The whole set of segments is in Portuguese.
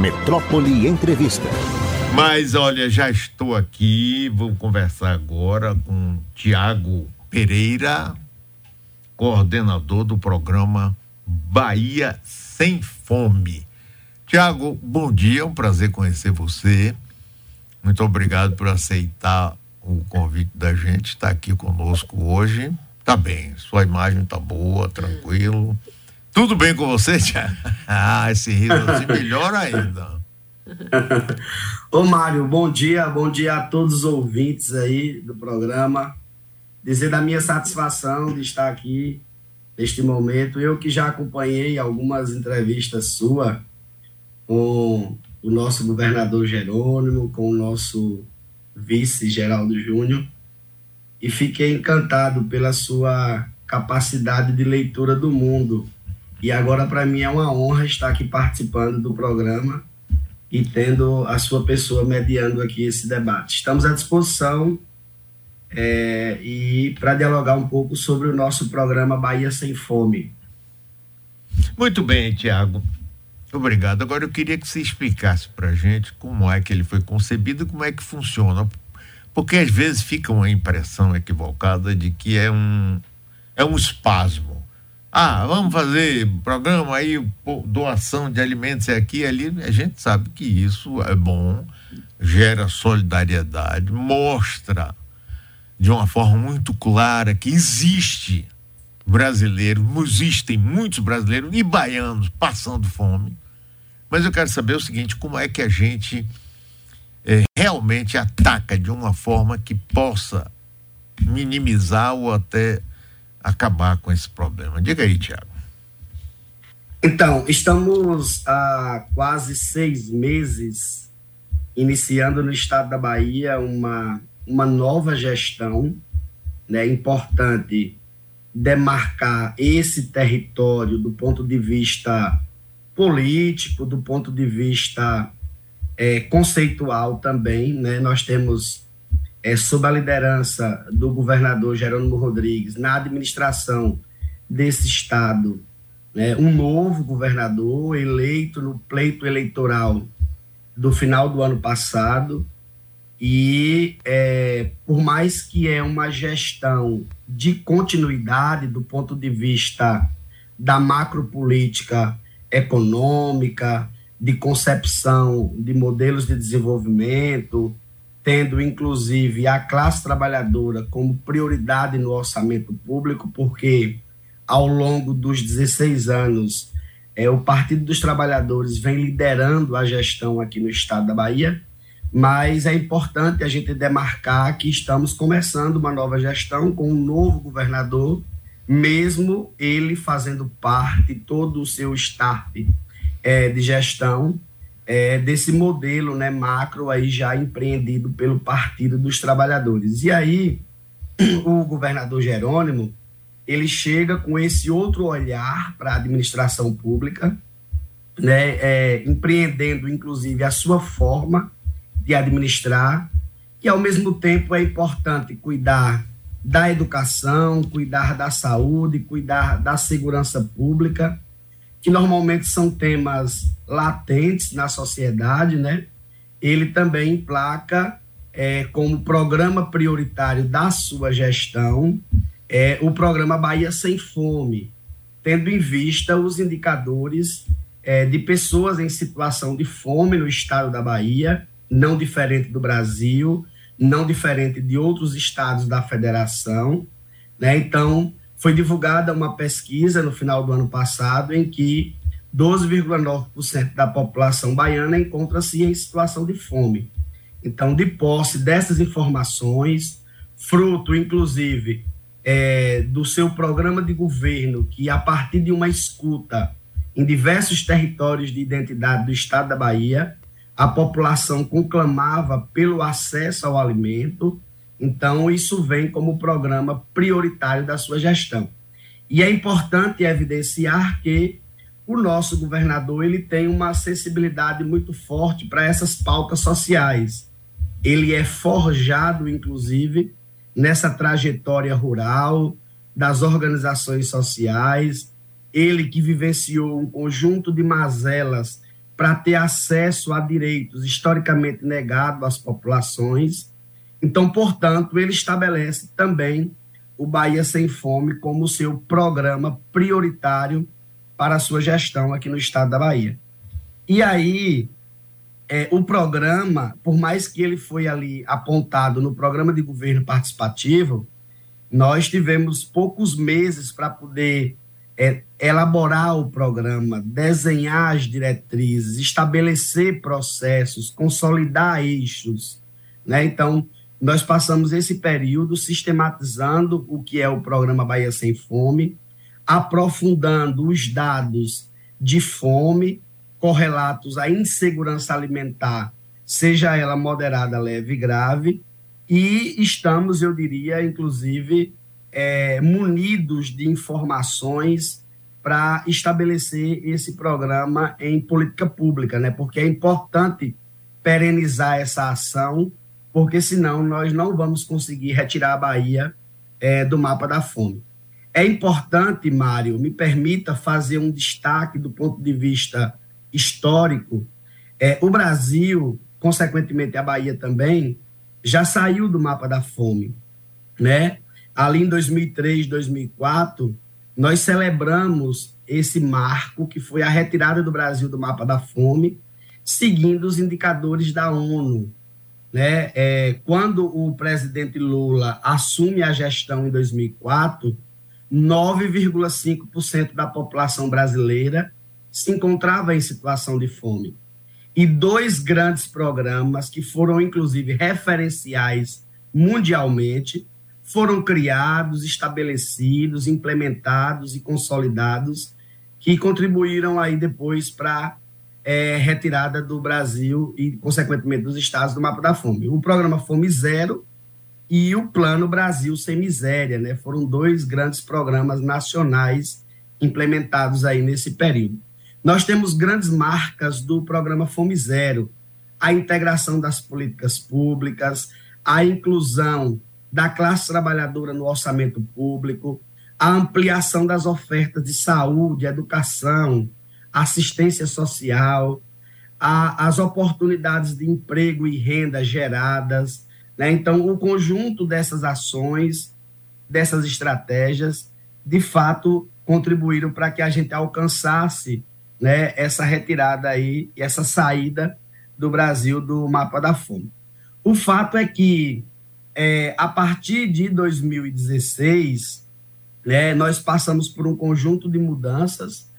Metrópole Entrevista. Mas olha, já estou aqui, vou conversar agora com Tiago Pereira, coordenador do programa Bahia Sem Fome. Tiago, bom dia, é um prazer conhecer você. Muito obrigado por aceitar o convite da gente, estar tá aqui conosco hoje. Tá bem, sua imagem tá boa, tranquilo. Tudo bem com você, Tiago? Ah, esse riso melhor ainda. Ô Mário, bom dia, bom dia a todos os ouvintes aí do programa. Dizer da minha satisfação de estar aqui neste momento. Eu que já acompanhei algumas entrevistas suas com o nosso governador Jerônimo, com o nosso vice Geraldo Júnior, e fiquei encantado pela sua capacidade de leitura do mundo. E agora, para mim, é uma honra estar aqui participando do programa e tendo a sua pessoa mediando aqui esse debate. Estamos à disposição é, e para dialogar um pouco sobre o nosso programa Bahia Sem Fome. Muito bem, Tiago. Obrigado. Agora eu queria que você explicasse para a gente como é que ele foi concebido como é que funciona. Porque às vezes fica uma impressão equivocada de que é um, é um espasmo ah, vamos fazer programa aí, doação de alimentos aqui e ali. A gente sabe que isso é bom, gera solidariedade, mostra de uma forma muito clara que existe brasileiro, existem muitos brasileiros e baianos passando fome. Mas eu quero saber o seguinte: como é que a gente é, realmente ataca de uma forma que possa minimizar ou até acabar com esse problema. Diga aí, Tiago. Então, estamos há quase seis meses iniciando no estado da Bahia uma, uma nova gestão. Né, importante demarcar esse território do ponto de vista político, do ponto de vista é, conceitual também. Né? Nós temos é, sob a liderança do governador Jerônimo Rodrigues, na administração desse estado, né, um novo governador eleito no pleito eleitoral do final do ano passado. E é, por mais que é uma gestão de continuidade do ponto de vista da macropolítica econômica, de concepção de modelos de desenvolvimento, tendo inclusive a classe trabalhadora como prioridade no orçamento público, porque ao longo dos 16 anos é, o Partido dos Trabalhadores vem liderando a gestão aqui no estado da Bahia, mas é importante a gente demarcar que estamos começando uma nova gestão com um novo governador, mesmo ele fazendo parte, todo o seu staff é, de gestão, é, desse modelo né, macro aí já empreendido pelo Partido dos Trabalhadores. E aí, o governador Jerônimo, ele chega com esse outro olhar para a administração pública, né, é, empreendendo inclusive a sua forma de administrar, e ao mesmo tempo é importante cuidar da educação, cuidar da saúde, cuidar da segurança pública, que normalmente são temas latentes na sociedade, né? Ele também emplaca é, como programa prioritário da sua gestão é, o programa Bahia Sem Fome, tendo em vista os indicadores é, de pessoas em situação de fome no estado da Bahia, não diferente do Brasil, não diferente de outros estados da federação. Né? Então, foi divulgada uma pesquisa no final do ano passado em que 12,9% da população baiana encontra-se em situação de fome. Então, de posse dessas informações, fruto, inclusive, é, do seu programa de governo, que a partir de uma escuta em diversos territórios de identidade do estado da Bahia, a população conclamava pelo acesso ao alimento, então, isso vem como programa prioritário da sua gestão. E é importante evidenciar que o nosso governador ele tem uma sensibilidade muito forte para essas pautas sociais. Ele é forjado, inclusive, nessa trajetória rural, das organizações sociais, ele que vivenciou um conjunto de mazelas para ter acesso a direitos historicamente negados às populações. Então, portanto, ele estabelece também o Bahia Sem Fome como seu programa prioritário para a sua gestão aqui no estado da Bahia. E aí, é, o programa, por mais que ele foi ali apontado no programa de governo participativo, nós tivemos poucos meses para poder é, elaborar o programa, desenhar as diretrizes, estabelecer processos, consolidar eixos. Né? Então, nós passamos esse período sistematizando o que é o programa Bahia Sem Fome, aprofundando os dados de fome correlatos à insegurança alimentar, seja ela moderada, leve e grave, e estamos, eu diria, inclusive, é, munidos de informações para estabelecer esse programa em política pública, né? Porque é importante perenizar essa ação, porque senão nós não vamos conseguir retirar a Bahia é, do mapa da fome. É importante, Mário, me permita fazer um destaque do ponto de vista histórico. É, o Brasil, consequentemente a Bahia também, já saiu do mapa da fome, né? Ali em 2003, 2004, nós celebramos esse marco que foi a retirada do Brasil do mapa da fome, seguindo os indicadores da ONU. Né? É, quando o presidente Lula assume a gestão em 2004, 9,5% da população brasileira se encontrava em situação de fome e dois grandes programas que foram, inclusive, referenciais mundialmente, foram criados, estabelecidos, implementados e consolidados, que contribuíram aí depois para é, retirada do Brasil e, consequentemente, dos estados do mapa da fome. O programa Fome Zero e o Plano Brasil Sem Miséria, né? Foram dois grandes programas nacionais implementados aí nesse período. Nós temos grandes marcas do programa Fome Zero, a integração das políticas públicas, a inclusão da classe trabalhadora no orçamento público, a ampliação das ofertas de saúde, educação, assistência social, a, as oportunidades de emprego e renda geradas. Né? Então, o conjunto dessas ações, dessas estratégias, de fato, contribuíram para que a gente alcançasse né, essa retirada aí, essa saída do Brasil do mapa da fome. O fato é que, é, a partir de 2016, né, nós passamos por um conjunto de mudanças,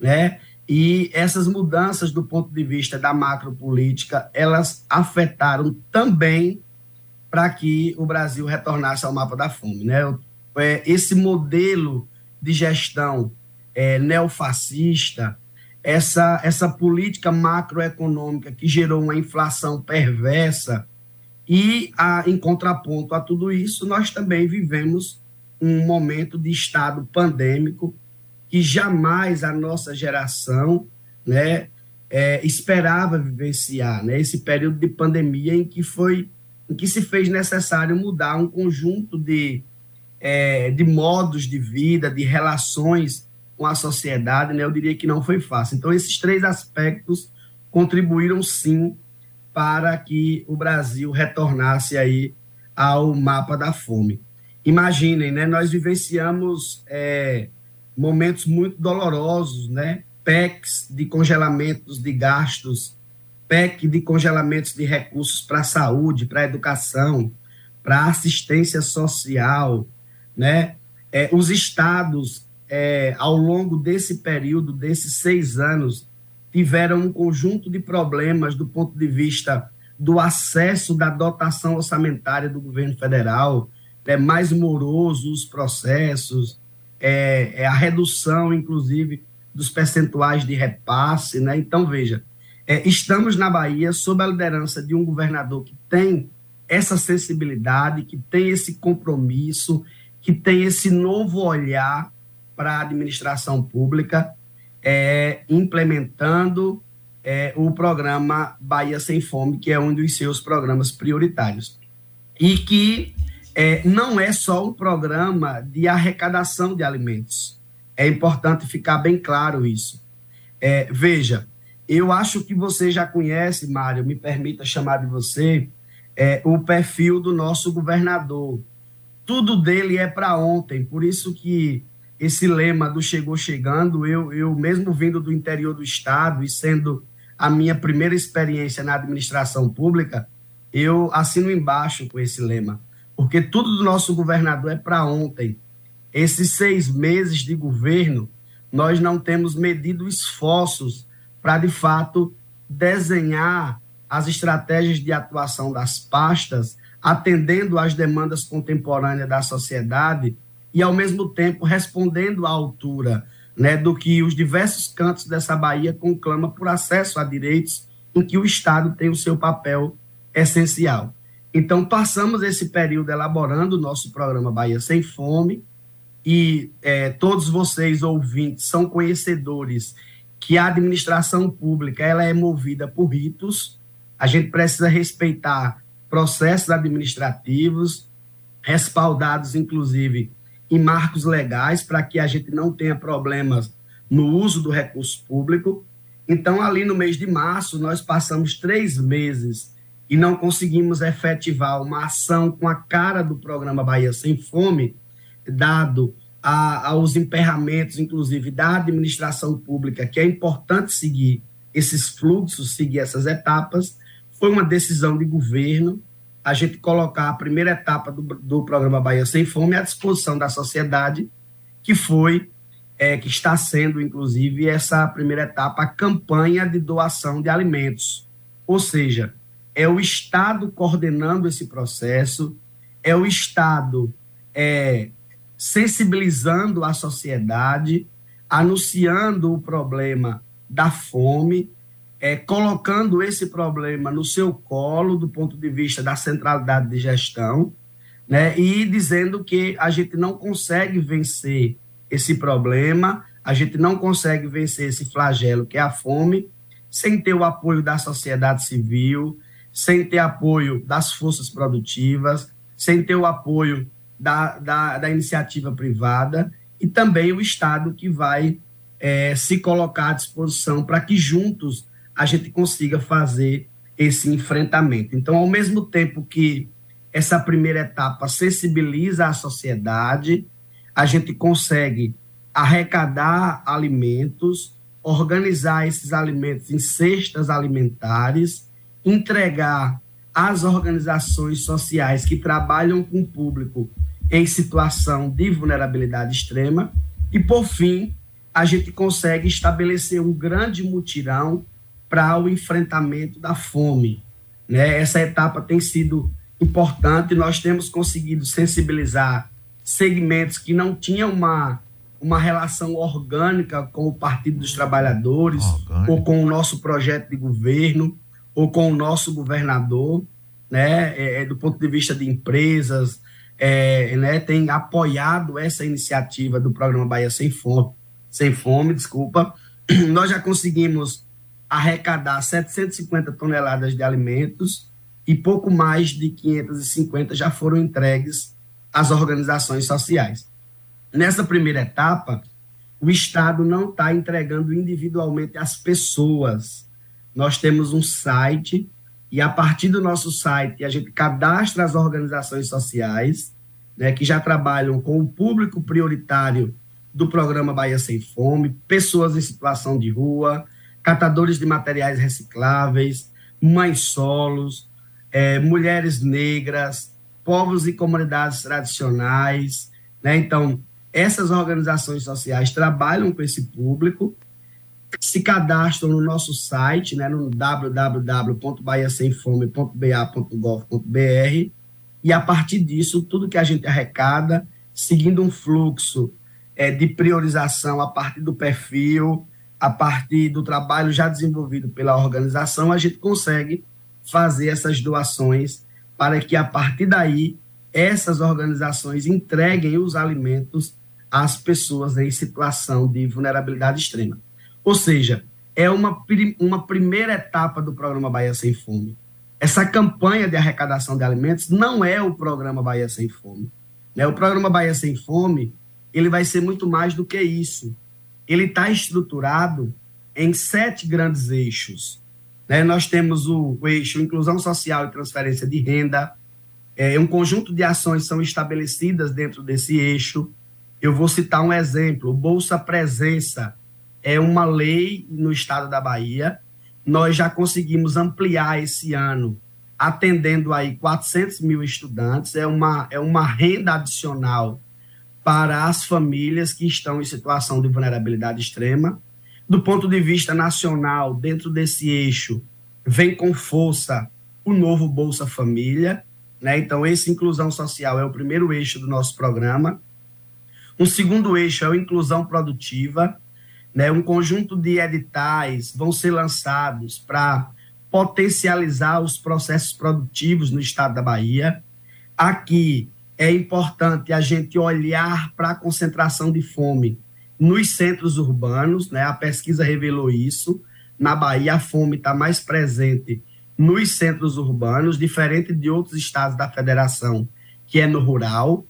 né, e essas mudanças, do ponto de vista da macropolítica, elas afetaram também para que o Brasil retornasse ao mapa da fome. Né? É, esse modelo de gestão é, neofascista, essa, essa política macroeconômica que gerou uma inflação perversa. E, a, em contraponto a tudo isso, nós também vivemos um momento de estado pandêmico que jamais a nossa geração né, é, esperava vivenciar. Né, esse período de pandemia em que, foi, em que se fez necessário mudar um conjunto de, é, de modos de vida, de relações com a sociedade, né, eu diria que não foi fácil. Então, esses três aspectos contribuíram sim para que o Brasil retornasse aí ao mapa da fome. Imaginem, né, nós vivenciamos é, momentos muito dolorosos, né, PECs de congelamentos de gastos, PEC de congelamentos de recursos para a saúde, para a educação, para a assistência social, né, é, os estados é, ao longo desse período, desses seis anos, tiveram um conjunto de problemas do ponto de vista do acesso da dotação orçamentária do governo federal, é mais moroso os processos, é, é a redução, inclusive, dos percentuais de repasse. Né? Então, veja, é, estamos na Bahia sob a liderança de um governador que tem essa sensibilidade, que tem esse compromisso, que tem esse novo olhar para a administração pública, é, implementando é, o programa Bahia Sem Fome, que é um dos seus programas prioritários. E que é, não é só um programa de arrecadação de alimentos. É importante ficar bem claro isso. É, veja, Eu acho que você já conhece, Mário, me permita chamar de você, é, o perfil do nosso governador. Tudo dele é para ontem, por isso que esse lema do chegou chegando, eu, eu mesmo vindo do interior do estado e sendo a minha primeira experiência na administração pública, eu assino embaixo com esse lema, porque tudo do nosso governador é para ontem. Esses seis meses de governo, nós não temos medido esforços para, de fato, desenhar as estratégias de atuação das pastas, atendendo às demandas contemporâneas da sociedade e, ao mesmo tempo, respondendo à altura né, do que os diversos cantos dessa Bahia conclamam por acesso a direitos em que o Estado tem o seu papel essencial. Então, passamos esse período elaborando o nosso programa Bahia Sem Fome, e é, todos vocês, ouvintes, são conhecedores que a administração pública ela é movida por ritos. A gente precisa respeitar processos administrativos, respaldados, inclusive, em marcos legais, para que a gente não tenha problemas no uso do recurso público. Então, ali no mês de março, nós passamos três meses e não conseguimos efetivar uma ação com a cara do programa Bahia Sem Fome, dado a, aos emperramentos, inclusive, da administração pública, que é importante seguir esses fluxos, seguir essas etapas, foi uma decisão de governo a gente colocar a primeira etapa do, do programa Bahia Sem Fome à disposição da sociedade, que foi, é, que está sendo, inclusive, essa primeira etapa, a campanha de doação de alimentos. Ou seja, é o Estado coordenando esse processo, é o Estado é, sensibilizando a sociedade, anunciando o problema da fome, é, colocando esse problema no seu colo do ponto de vista da centralidade de gestão, né, e dizendo que a gente não consegue vencer esse problema, a gente não consegue vencer esse flagelo que é a fome, sem ter o apoio da sociedade civil, sem ter apoio das forças produtivas, sem ter o apoio da, da, da iniciativa privada e também o Estado que vai é, se colocar à disposição para que juntos a gente consiga fazer esse enfrentamento. Então, ao mesmo tempo que essa primeira etapa sensibiliza a sociedade, a gente consegue arrecadar alimentos, organizar esses alimentos em cestas alimentares, entregar às organizações sociais que trabalham com o público em situação de vulnerabilidade extrema. E, por fim, a gente consegue estabelecer um grande mutirão para o enfrentamento da fome. Né? Essa etapa tem sido importante, nós temos conseguido sensibilizar segmentos que não tinham uma, uma relação orgânica com o Partido dos Trabalhadores, Orgânico. ou com o nosso projeto de governo, ou com o nosso governador, né? É, é do ponto de vista de empresas, é, né, tem apoiado essa iniciativa do programa Bahia Sem Fome, Sem Fome, desculpa. Nós já conseguimos arrecadar 750 toneladas de alimentos e pouco mais de 550 já foram entregues às organizações sociais. Nessa primeira etapa, o Estado não está entregando individualmente às pessoas. Nós temos um site e a partir do nosso site a gente cadastra as organizações sociais, né, que já trabalham com o público prioritário do programa Bahia Sem Fome, pessoas em situação de rua, catadores de materiais recicláveis, mães solos, é, mulheres negras, povos e comunidades tradicionais, né? Então, essas organizações sociais trabalham com esse público se cadastram no nosso site, né, no www.bahiasemfome.ba.gov.br e a partir disso, tudo que a gente arrecada, seguindo um fluxo é, de priorização a partir do perfil, a partir do trabalho já desenvolvido pela organização, a gente consegue fazer essas doações para que a partir daí essas organizações entreguem os alimentos às pessoas em situação de vulnerabilidade extrema. Ou seja, é uma, uma primeira etapa do programa Bahia Sem Fome. Essa campanha de arrecadação de alimentos não é o programa Bahia Sem Fome. Né? O programa Bahia Sem Fome ele vai ser muito mais do que isso. Ele está estruturado em sete grandes eixos. Né? Nós temos o, o, eixo inclusão social e transferência de renda. É, um conjunto de ações são estabelecidas dentro desse eixo. Eu vou citar um exemplo: Bolsa Presença é uma lei no estado da Bahia. Nós já conseguimos ampliar esse ano, atendendo aí 400 mil estudantes. É uma, é uma renda adicional para as famílias que estão em situação de vulnerabilidade extrema. Do ponto de vista nacional, dentro desse eixo, vem com força o novo Bolsa Família. Né? Então, esse inclusão social é o primeiro eixo do nosso programa. Um segundo eixo é a inclusão produtiva. Né? Um conjunto de editais vão ser lançados para potencializar os processos produtivos no estado da Bahia. Aqui é importante a gente olhar para a concentração de fome nos centros urbanos, né? A pesquisa revelou isso. Na Bahia, a fome está mais presente nos centros urbanos, diferente de outros estados da federação, que é no rural.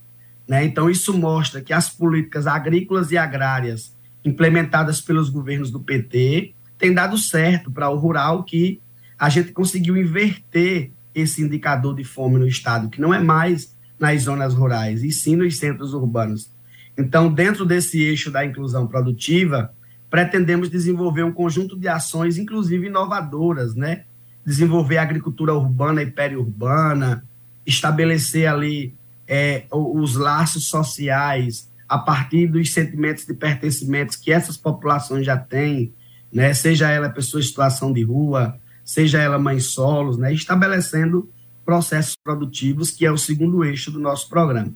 Né? Então, isso mostra que as políticas agrícolas e agrárias implementadas pelos governos do PT têm dado certo para o rural, que a gente conseguiu inverter esse indicador de fome no estado, que não é mais nas zonas rurais, e sim nos centros urbanos. Então, dentro desse eixo da inclusão produtiva, pretendemos desenvolver um conjunto de ações, inclusive inovadoras, né? Desenvolver agricultura urbana e periurbana, estabelecer ali é, os laços sociais a partir dos sentimentos de pertencimento que essas populações já têm, né? Seja ela pessoa em situação de rua, seja ela mãe solos, né? Estabelecendo processos produtivos, que é o segundo eixo do nosso programa.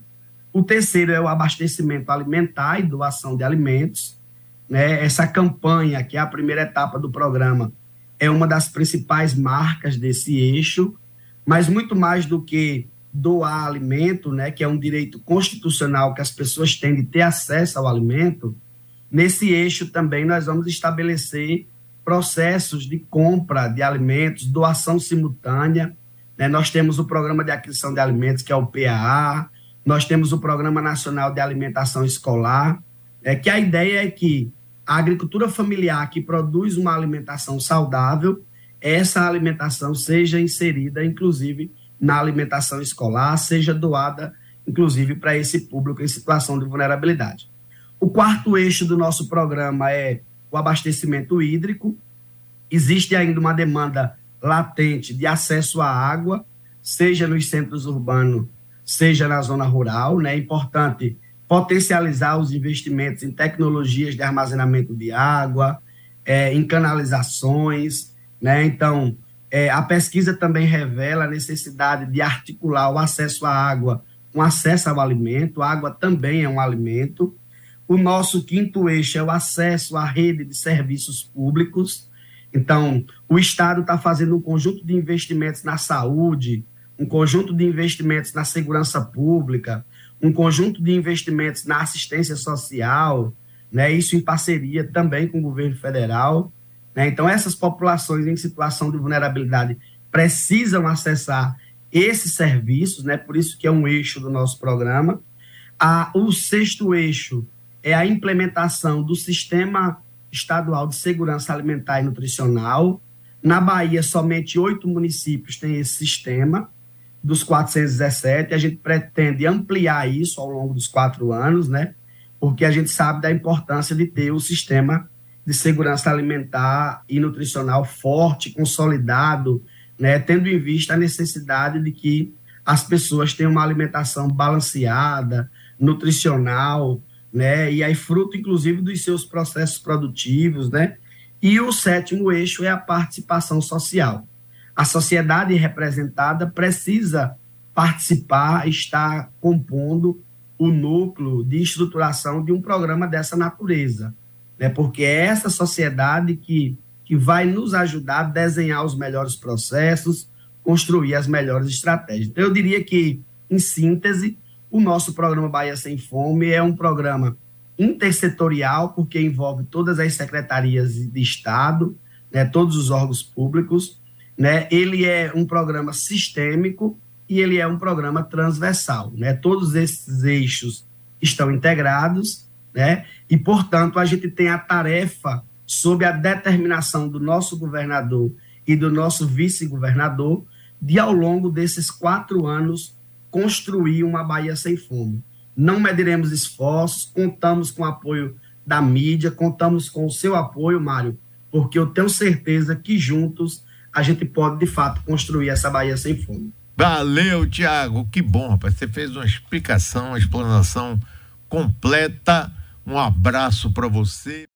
O terceiro é o abastecimento alimentar e doação de alimentos. Né? Essa campanha, que é a primeira etapa do programa, é uma das principais marcas desse eixo, mas muito mais do que doar alimento, né, que é um direito constitucional que as pessoas têm de ter acesso ao alimento, nesse eixo também nós vamos estabelecer processos de compra de alimentos, doação simultânea. Né? Nós temos o programa de aquisição de alimentos, que é o PAA, nós temos o Programa Nacional de Alimentação Escolar, é que a ideia é que a agricultura familiar que produz uma alimentação saudável, essa alimentação seja inserida, inclusive, na alimentação escolar, seja doada, inclusive, para esse público em situação de vulnerabilidade. O quarto eixo do nosso programa é o abastecimento hídrico. Existe ainda uma demanda latente de acesso à água, seja nos centros urbanos seja na zona rural. Né? É importante potencializar os investimentos em tecnologias de armazenamento de água, é, em canalizações. Né? Então, é, a pesquisa também revela a necessidade de articular o acesso à água com acesso ao alimento. A água também é um alimento. O nosso quinto eixo é o acesso à rede de serviços públicos. Então, o Estado está fazendo um conjunto de investimentos na saúde, um conjunto de investimentos na segurança pública, um conjunto de investimentos na assistência social, né, isso em parceria também com o governo federal. Né, então, essas populações em situação de vulnerabilidade precisam acessar esses serviços, né, por isso que é um eixo do nosso programa. A, o sexto eixo é a implementação do Sistema Estadual de Segurança Alimentar e Nutricional. Na Bahia, somente oito municípios têm esse sistema dos 417, a gente pretende ampliar isso ao longo dos quatro anos, né? Porque a gente sabe da importância de ter o sistema de segurança alimentar e nutricional forte, consolidado, né? Tendo em vista a necessidade de que as pessoas tenham uma alimentação balanceada, nutricional, né? E aí fruto, inclusive, dos seus processos produtivos, né? E o sétimo eixo é a participação social a sociedade representada precisa participar, estar compondo o núcleo de estruturação de um programa dessa natureza. Né? Porque é essa sociedade que, que vai nos ajudar a desenhar os melhores processos, construir as melhores estratégias. Então, eu diria que, em síntese, o nosso programa Bahia Sem Fome é um programa intersetorial, porque envolve todas as secretarias de Estado, né, todos os órgãos públicos, né? Ele é um programa sistêmico e ele é um programa transversal, né? Todos esses eixos estão integrados, né? E portanto a gente tem a tarefa sob a determinação do nosso governador e do nosso vice-governador, de ao longo desses quatro anos construir uma Bahia sem fome. Não mediremos esforços, contamos com o apoio da mídia, contamos com o seu apoio, Mário, porque eu tenho certeza que juntos a gente pode, de fato, construir essa Bahia sem fome. Valeu, Tiago. Que bom, rapaz. Você fez uma explicação, uma explanação completa. Um abraço para você.